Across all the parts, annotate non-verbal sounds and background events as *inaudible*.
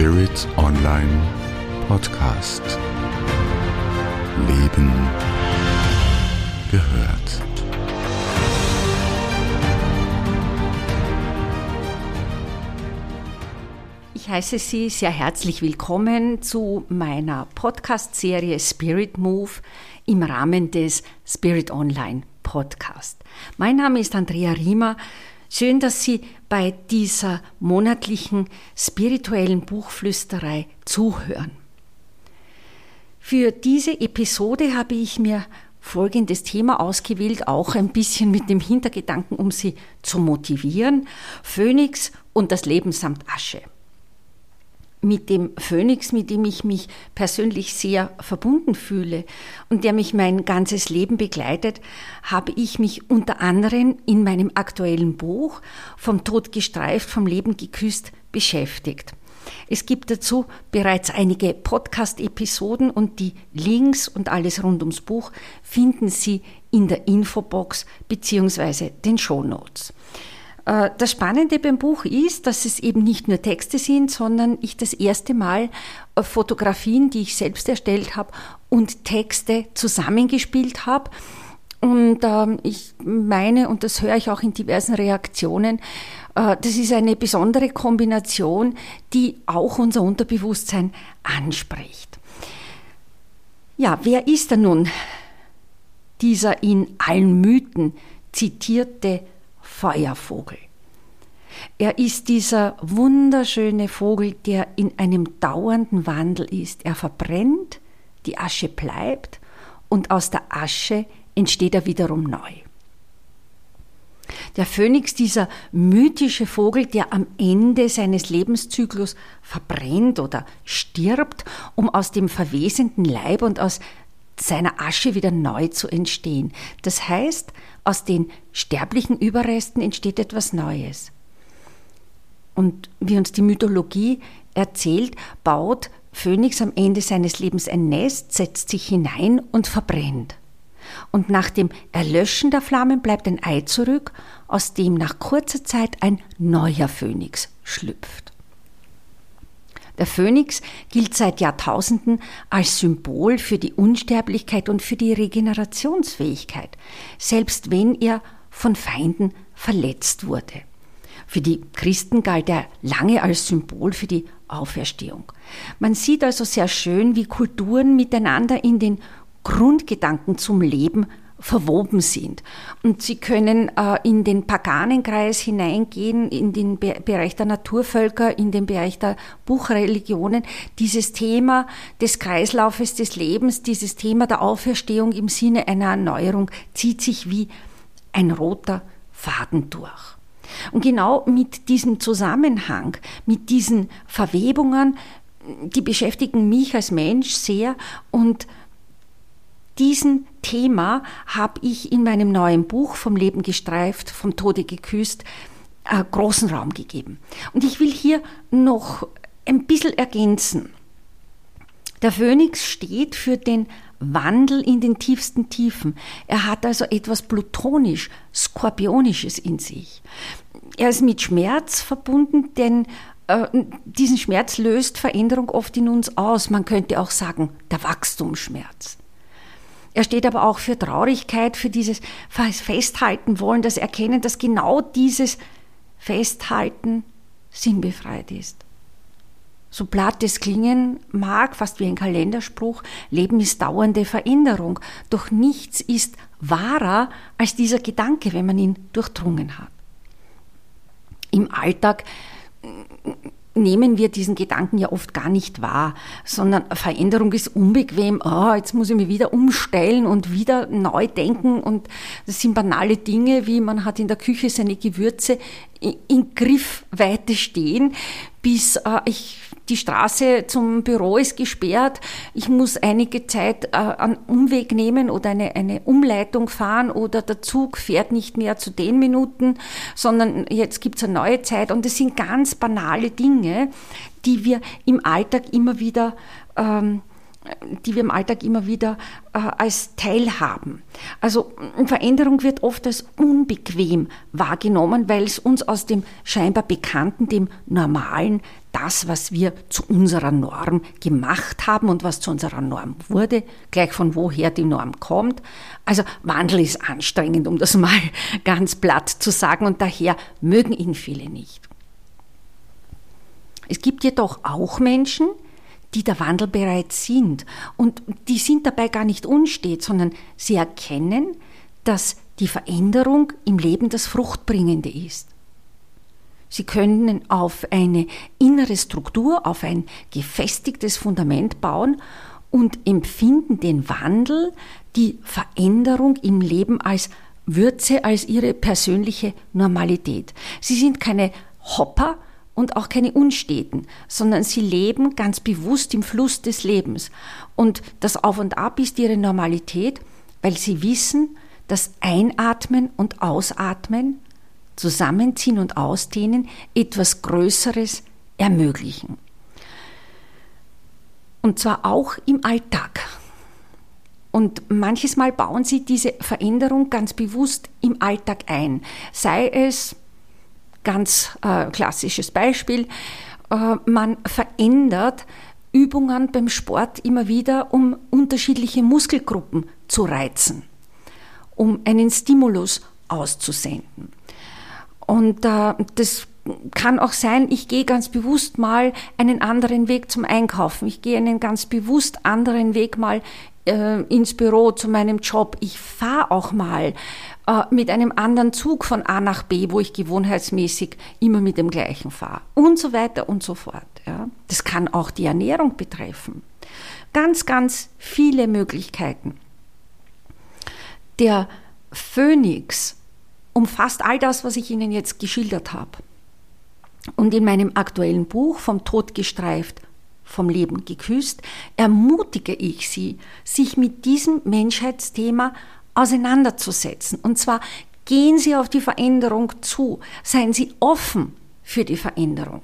Spirit Online Podcast. Leben gehört. Ich heiße Sie sehr herzlich willkommen zu meiner Podcast-Serie Spirit Move im Rahmen des Spirit Online Podcast. Mein Name ist Andrea Riemer. Schön, dass Sie bei dieser monatlichen spirituellen Buchflüsterei zuhören. Für diese Episode habe ich mir folgendes Thema ausgewählt, auch ein bisschen mit dem Hintergedanken, um Sie zu motivieren. Phönix und das Leben samt Asche mit dem Phönix, mit dem ich mich persönlich sehr verbunden fühle und der mich mein ganzes Leben begleitet, habe ich mich unter anderem in meinem aktuellen Buch Vom Tod gestreift, vom Leben geküsst beschäftigt. Es gibt dazu bereits einige Podcast-Episoden und die Links und alles rund ums Buch finden Sie in der Infobox beziehungsweise den Shownotes. Äh, das Spannende beim Buch ist, dass es eben nicht nur Texte sind, sondern ich das erste Mal äh, Fotografien, die ich selbst erstellt habe, und Texte zusammengespielt habe. Und ähm, ich meine, und das höre ich auch in diversen Reaktionen, äh, das ist eine besondere Kombination, die auch unser Unterbewusstsein anspricht. Ja, wer ist denn nun dieser in allen Mythen zitierte Feuervogel. Er ist dieser wunderschöne Vogel, der in einem dauernden Wandel ist. Er verbrennt, die Asche bleibt und aus der Asche entsteht er wiederum neu. Der Phönix, dieser mythische Vogel, der am Ende seines Lebenszyklus verbrennt oder stirbt, um aus dem verwesenden Leib und aus seiner Asche wieder neu zu entstehen. Das heißt, aus den sterblichen Überresten entsteht etwas Neues. Und wie uns die Mythologie erzählt, baut Phönix am Ende seines Lebens ein Nest, setzt sich hinein und verbrennt. Und nach dem Erlöschen der Flammen bleibt ein Ei zurück, aus dem nach kurzer Zeit ein neuer Phönix schlüpft. Der Phönix gilt seit Jahrtausenden als Symbol für die Unsterblichkeit und für die Regenerationsfähigkeit, selbst wenn er von Feinden verletzt wurde. Für die Christen galt er lange als Symbol für die Auferstehung. Man sieht also sehr schön, wie Kulturen miteinander in den Grundgedanken zum Leben verwoben sind. Und sie können äh, in den Paganenkreis hineingehen, in den Be Bereich der Naturvölker, in den Bereich der Buchreligionen. Dieses Thema des Kreislaufes des Lebens, dieses Thema der Auferstehung im Sinne einer Erneuerung zieht sich wie ein roter Faden durch. Und genau mit diesem Zusammenhang, mit diesen Verwebungen, die beschäftigen mich als Mensch sehr und diesen Thema habe ich in meinem neuen Buch vom Leben gestreift, vom Tode geküsst, äh, großen Raum gegeben. Und ich will hier noch ein bisschen ergänzen. Der Phönix steht für den Wandel in den tiefsten Tiefen. Er hat also etwas plutonisch, skorpionisches in sich. Er ist mit Schmerz verbunden, denn äh, diesen Schmerz löst Veränderung oft in uns aus. Man könnte auch sagen, der Wachstumsschmerz. Er steht aber auch für Traurigkeit, für dieses Festhalten wollen, das Erkennen, dass genau dieses Festhalten sinnbefreit ist. So platt es klingen mag, fast wie ein Kalenderspruch, Leben ist dauernde Veränderung, doch nichts ist wahrer als dieser Gedanke, wenn man ihn durchdrungen hat. Im Alltag nehmen wir diesen Gedanken ja oft gar nicht wahr, sondern Veränderung ist unbequem. Oh, jetzt muss ich mich wieder umstellen und wieder neu denken. Und das sind banale Dinge, wie man hat in der Küche seine Gewürze in Griffweite stehen, bis äh, ich die Straße zum Büro ist gesperrt, ich muss einige Zeit äh, einen Umweg nehmen oder eine, eine Umleitung fahren oder der Zug fährt nicht mehr zu den Minuten, sondern jetzt gibt es eine neue Zeit. Und das sind ganz banale Dinge, die wir im Alltag immer wieder ähm, die wir im Alltag immer wieder äh, als Teil haben. Also Veränderung wird oft als unbequem wahrgenommen, weil es uns aus dem scheinbar Bekannten, dem Normalen, das, was wir zu unserer Norm gemacht haben und was zu unserer Norm wurde, gleich von woher die Norm kommt. Also Wandel ist anstrengend, um das *laughs* mal ganz platt zu sagen, und daher mögen ihn viele nicht. Es gibt jedoch auch Menschen, die der Wandel bereit sind. Und die sind dabei gar nicht unstet, sondern sie erkennen, dass die Veränderung im Leben das Fruchtbringende ist. Sie können auf eine innere Struktur, auf ein gefestigtes Fundament bauen und empfinden den Wandel, die Veränderung im Leben als Würze, als ihre persönliche Normalität. Sie sind keine Hopper, und auch keine Unsteten, sondern sie leben ganz bewusst im Fluss des Lebens. Und das Auf und Ab ist ihre Normalität, weil sie wissen, dass Einatmen und Ausatmen, Zusammenziehen und Ausdehnen etwas Größeres ermöglichen. Und zwar auch im Alltag. Und manches Mal bauen sie diese Veränderung ganz bewusst im Alltag ein. Sei es Ganz äh, klassisches Beispiel. Äh, man verändert Übungen beim Sport immer wieder, um unterschiedliche Muskelgruppen zu reizen, um einen Stimulus auszusenden. Und äh, das kann auch sein, ich gehe ganz bewusst mal einen anderen Weg zum Einkaufen. Ich gehe einen ganz bewusst anderen Weg mal äh, ins Büro zu meinem Job. Ich fahre auch mal äh, mit einem anderen Zug von A nach B, wo ich gewohnheitsmäßig immer mit dem gleichen fahre. Und so weiter und so fort. Ja. Das kann auch die Ernährung betreffen. Ganz, ganz viele Möglichkeiten. Der Phönix umfasst all das, was ich Ihnen jetzt geschildert habe. Und in meinem aktuellen Buch Vom Tod gestreift, vom Leben geküsst, ermutige ich Sie, sich mit diesem Menschheitsthema auseinanderzusetzen. Und zwar gehen Sie auf die Veränderung zu, seien Sie offen für die Veränderung.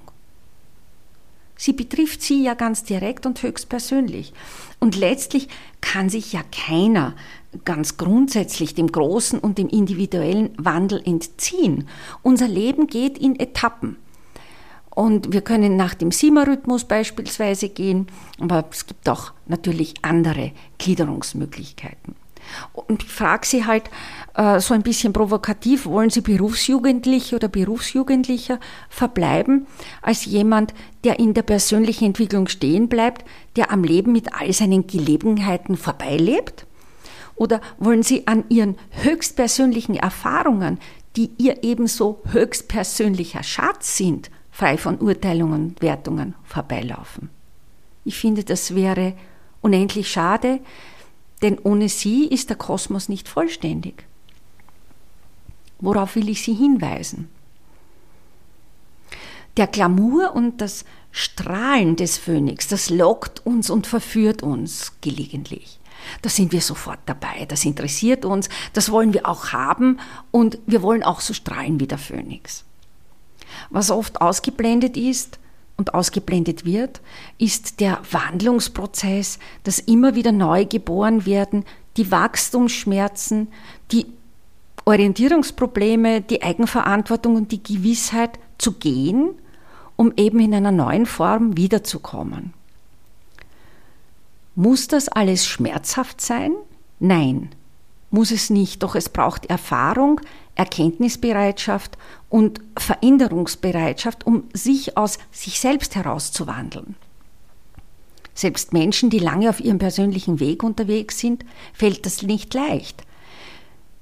Sie betrifft Sie ja ganz direkt und höchstpersönlich. Und letztlich kann sich ja keiner ganz grundsätzlich dem großen und dem individuellen Wandel entziehen. Unser Leben geht in Etappen. Und wir können nach dem Sima-Rhythmus beispielsweise gehen, aber es gibt auch natürlich andere Gliederungsmöglichkeiten. Und ich frage Sie halt äh, so ein bisschen provokativ, wollen Sie Berufsjugendliche oder Berufsjugendlicher verbleiben als jemand, der in der persönlichen Entwicklung stehen bleibt, der am Leben mit all seinen Gelegenheiten vorbeilebt? Oder wollen Sie an Ihren höchstpersönlichen Erfahrungen, die Ihr ebenso höchstpersönlicher Schatz sind, frei von Urteilungen und Wertungen vorbeilaufen. Ich finde, das wäre unendlich schade, denn ohne sie ist der Kosmos nicht vollständig. Worauf will ich Sie hinweisen? Der Glamour und das Strahlen des Phönix, das lockt uns und verführt uns gelegentlich. Da sind wir sofort dabei, das interessiert uns, das wollen wir auch haben und wir wollen auch so strahlen wie der Phönix. Was oft ausgeblendet ist und ausgeblendet wird, ist der Wandlungsprozess, das immer wieder neu geboren werden, die Wachstumsschmerzen, die Orientierungsprobleme, die Eigenverantwortung und die Gewissheit zu gehen, um eben in einer neuen Form wiederzukommen. Muss das alles schmerzhaft sein? Nein, muss es nicht, doch es braucht Erfahrung, Erkenntnisbereitschaft und Veränderungsbereitschaft, um sich aus sich selbst herauszuwandeln. Selbst Menschen, die lange auf ihrem persönlichen Weg unterwegs sind, fällt das nicht leicht.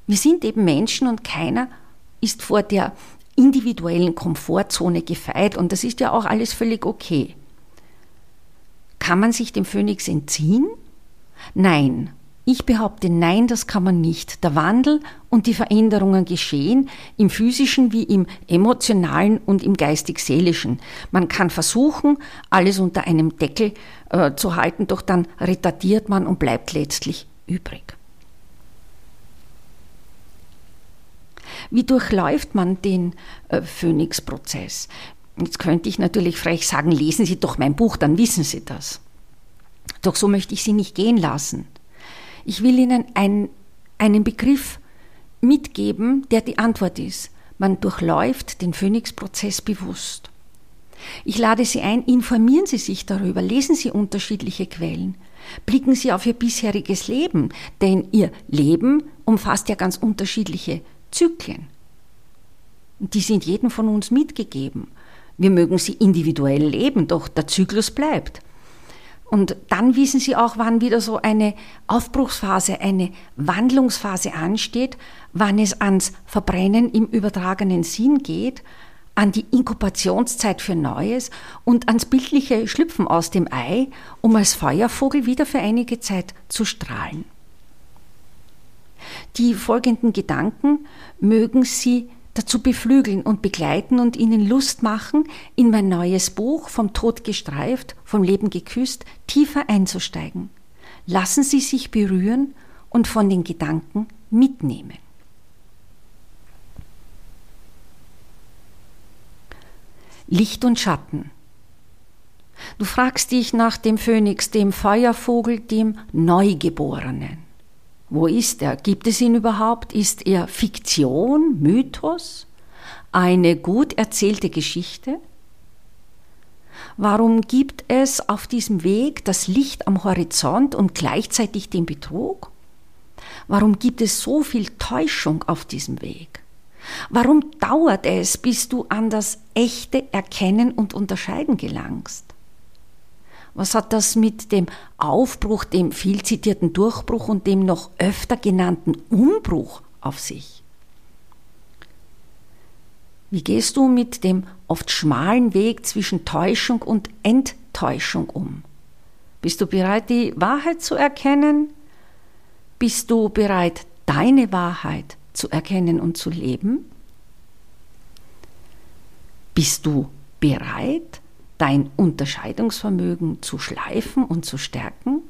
Wir sind eben Menschen und keiner ist vor der individuellen Komfortzone gefeit und das ist ja auch alles völlig okay. Kann man sich dem Phönix entziehen? Nein, ich behaupte, nein, das kann man nicht. Der Wandel und die Veränderungen geschehen im physischen wie im emotionalen und im geistig-seelischen. Man kann versuchen, alles unter einem Deckel äh, zu halten, doch dann retardiert man und bleibt letztlich übrig. Wie durchläuft man den äh, Phoenix-Prozess? Jetzt könnte ich natürlich frech sagen, lesen Sie doch mein Buch, dann wissen Sie das. Doch so möchte ich Sie nicht gehen lassen. Ich will Ihnen ein, einen Begriff mitgeben, der die Antwort ist. Man durchläuft den Phönix-Prozess bewusst. Ich lade Sie ein, informieren Sie sich darüber, lesen Sie unterschiedliche Quellen, blicken Sie auf Ihr bisheriges Leben, denn Ihr Leben umfasst ja ganz unterschiedliche Zyklen. Die sind jedem von uns mitgegeben. Wir mögen sie individuell leben, doch der Zyklus bleibt. Und dann wissen Sie auch, wann wieder so eine Aufbruchsphase, eine Wandlungsphase ansteht, wann es ans Verbrennen im übertragenen Sinn geht, an die Inkubationszeit für Neues und ans bildliche Schlüpfen aus dem Ei, um als Feuervogel wieder für einige Zeit zu strahlen. Die folgenden Gedanken mögen Sie dazu beflügeln und begleiten und ihnen Lust machen, in mein neues Buch Vom Tod gestreift, vom Leben geküsst, tiefer einzusteigen. Lassen Sie sich berühren und von den Gedanken mitnehmen. Licht und Schatten. Du fragst dich nach dem Phönix, dem Feuervogel, dem Neugeborenen. Wo ist er? Gibt es ihn überhaupt? Ist er Fiktion, Mythos, eine gut erzählte Geschichte? Warum gibt es auf diesem Weg das Licht am Horizont und gleichzeitig den Betrug? Warum gibt es so viel Täuschung auf diesem Weg? Warum dauert es, bis du an das echte Erkennen und Unterscheiden gelangst? Was hat das mit dem Aufbruch, dem viel zitierten Durchbruch und dem noch öfter genannten Umbruch auf sich? Wie gehst du mit dem oft schmalen Weg zwischen Täuschung und Enttäuschung um? Bist du bereit, die Wahrheit zu erkennen? Bist du bereit, deine Wahrheit zu erkennen und zu leben? Bist du bereit, dein Unterscheidungsvermögen zu schleifen und zu stärken?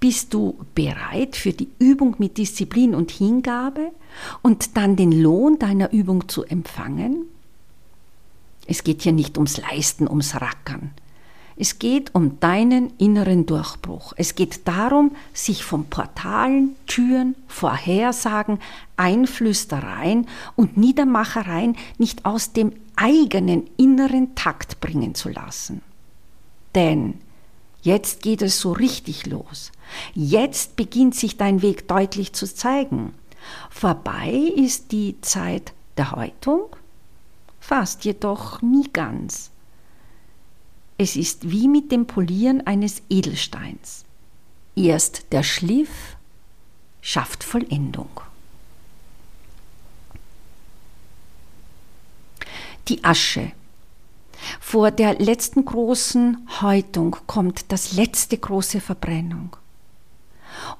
Bist du bereit für die Übung mit Disziplin und Hingabe und dann den Lohn deiner Übung zu empfangen? Es geht hier nicht ums Leisten, ums Rackern. Es geht um deinen inneren Durchbruch. Es geht darum, sich von Portalen, Türen, Vorhersagen, Einflüstereien und Niedermachereien nicht aus dem eigenen inneren Takt bringen zu lassen. Denn jetzt geht es so richtig los. Jetzt beginnt sich dein Weg deutlich zu zeigen. Vorbei ist die Zeit der Häutung, fast jedoch nie ganz. Es ist wie mit dem Polieren eines Edelsteins. Erst der Schliff schafft Vollendung. Die Asche. Vor der letzten großen Häutung kommt das letzte große Verbrennung.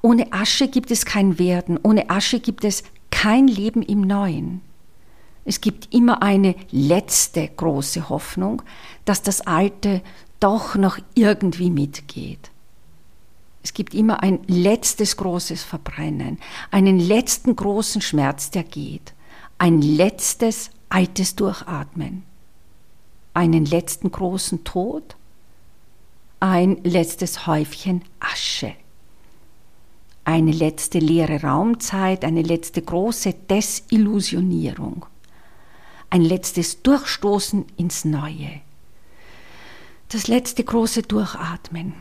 Ohne Asche gibt es kein Werden, ohne Asche gibt es kein Leben im Neuen. Es gibt immer eine letzte große Hoffnung, dass das Alte doch noch irgendwie mitgeht. Es gibt immer ein letztes großes Verbrennen, einen letzten großen Schmerz, der geht, ein letztes altes Durchatmen, einen letzten großen Tod, ein letztes Häufchen Asche, eine letzte leere Raumzeit, eine letzte große Desillusionierung ein letztes Durchstoßen ins Neue. Das letzte große Durchatmen.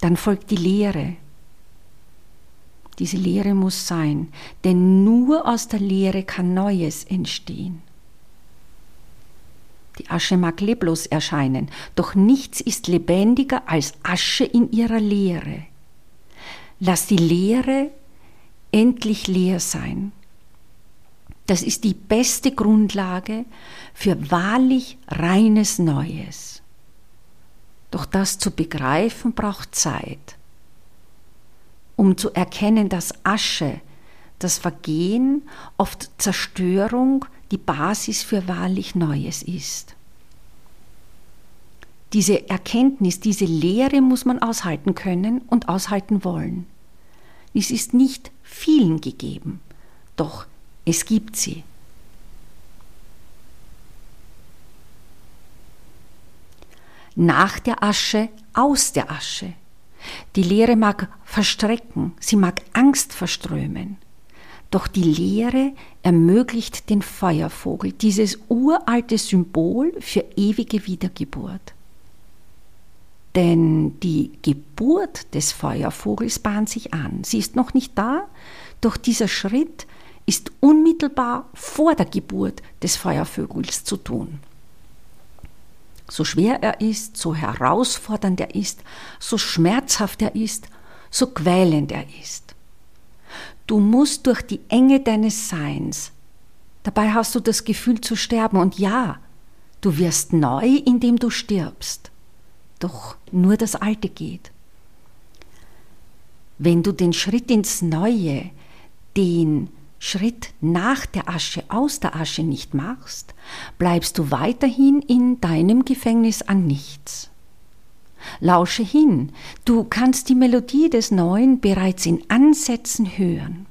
Dann folgt die Lehre. Diese Lehre muss sein, denn nur aus der Lehre kann Neues entstehen. Die Asche mag leblos erscheinen, doch nichts ist lebendiger als Asche in ihrer Leere. Lass die Lehre endlich leer sein. Das ist die beste Grundlage für wahrlich reines Neues. Doch das zu begreifen braucht Zeit, um zu erkennen, dass Asche, das Vergehen, oft Zerstörung die Basis für wahrlich Neues ist. Diese Erkenntnis, diese Lehre muss man aushalten können und aushalten wollen. Dies ist nicht vielen gegeben, doch es gibt sie. nach der Asche, aus der Asche. Die Leere mag verstrecken, sie mag Angst verströmen. Doch die Leere ermöglicht den Feuervogel, dieses uralte Symbol für ewige Wiedergeburt. Denn die Geburt des Feuervogels bahnt sich an. Sie ist noch nicht da, doch dieser Schritt ist unmittelbar vor der Geburt des Feuervogels zu tun. So schwer er ist, so herausfordernd er ist, so schmerzhaft er ist, so quälend er ist. Du musst durch die Enge deines Seins. Dabei hast du das Gefühl zu sterben und ja, du wirst neu, indem du stirbst. Doch nur das Alte geht. Wenn du den Schritt ins Neue, den Schritt nach der Asche, aus der Asche nicht machst, bleibst du weiterhin in deinem Gefängnis an nichts. Lausche hin, du kannst die Melodie des Neuen bereits in Ansätzen hören.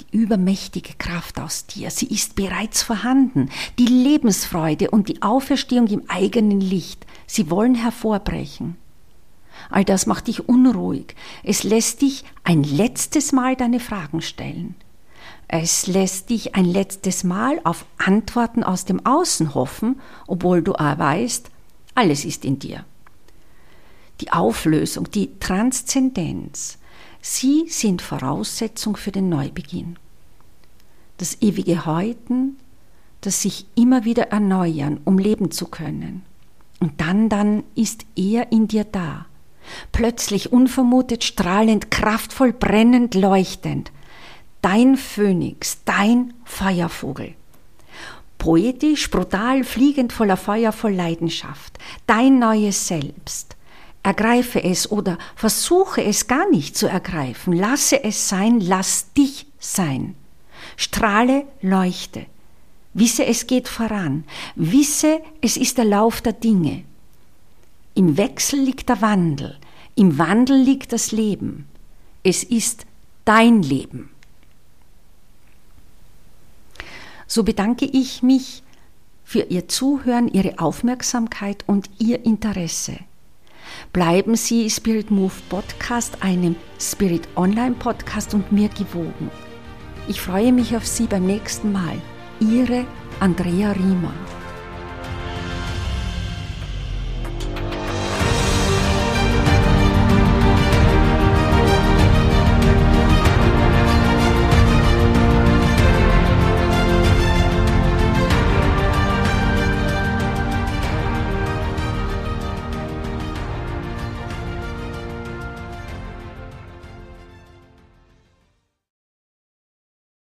Die übermächtige Kraft aus dir, sie ist bereits vorhanden, die Lebensfreude und die Auferstehung im eigenen Licht, sie wollen hervorbrechen. All das macht dich unruhig, es lässt dich ein letztes Mal deine Fragen stellen. Es lässt dich ein letztes Mal auf Antworten aus dem Außen hoffen, obwohl du weißt, alles ist in dir. Die Auflösung, die Transzendenz, sie sind Voraussetzung für den Neubeginn. Das ewige Häuten, das sich immer wieder erneuern, um leben zu können. Und dann, dann ist er in dir da. Plötzlich, unvermutet, strahlend, kraftvoll, brennend, leuchtend dein Phönix, dein Feuervogel. Poetisch, brutal, fliegend voller Feuer, voll Leidenschaft, dein neues Selbst. Ergreife es oder versuche es gar nicht zu ergreifen. Lasse es sein, lass dich sein. Strahle, leuchte. Wisse, es geht voran. Wisse, es ist der Lauf der Dinge. Im Wechsel liegt der Wandel. Im Wandel liegt das Leben. Es ist dein Leben. So bedanke ich mich für Ihr Zuhören, Ihre Aufmerksamkeit und Ihr Interesse. Bleiben Sie Spirit Move Podcast, einem Spirit Online Podcast und mir gewogen. Ich freue mich auf Sie beim nächsten Mal. Ihre Andrea Riemer.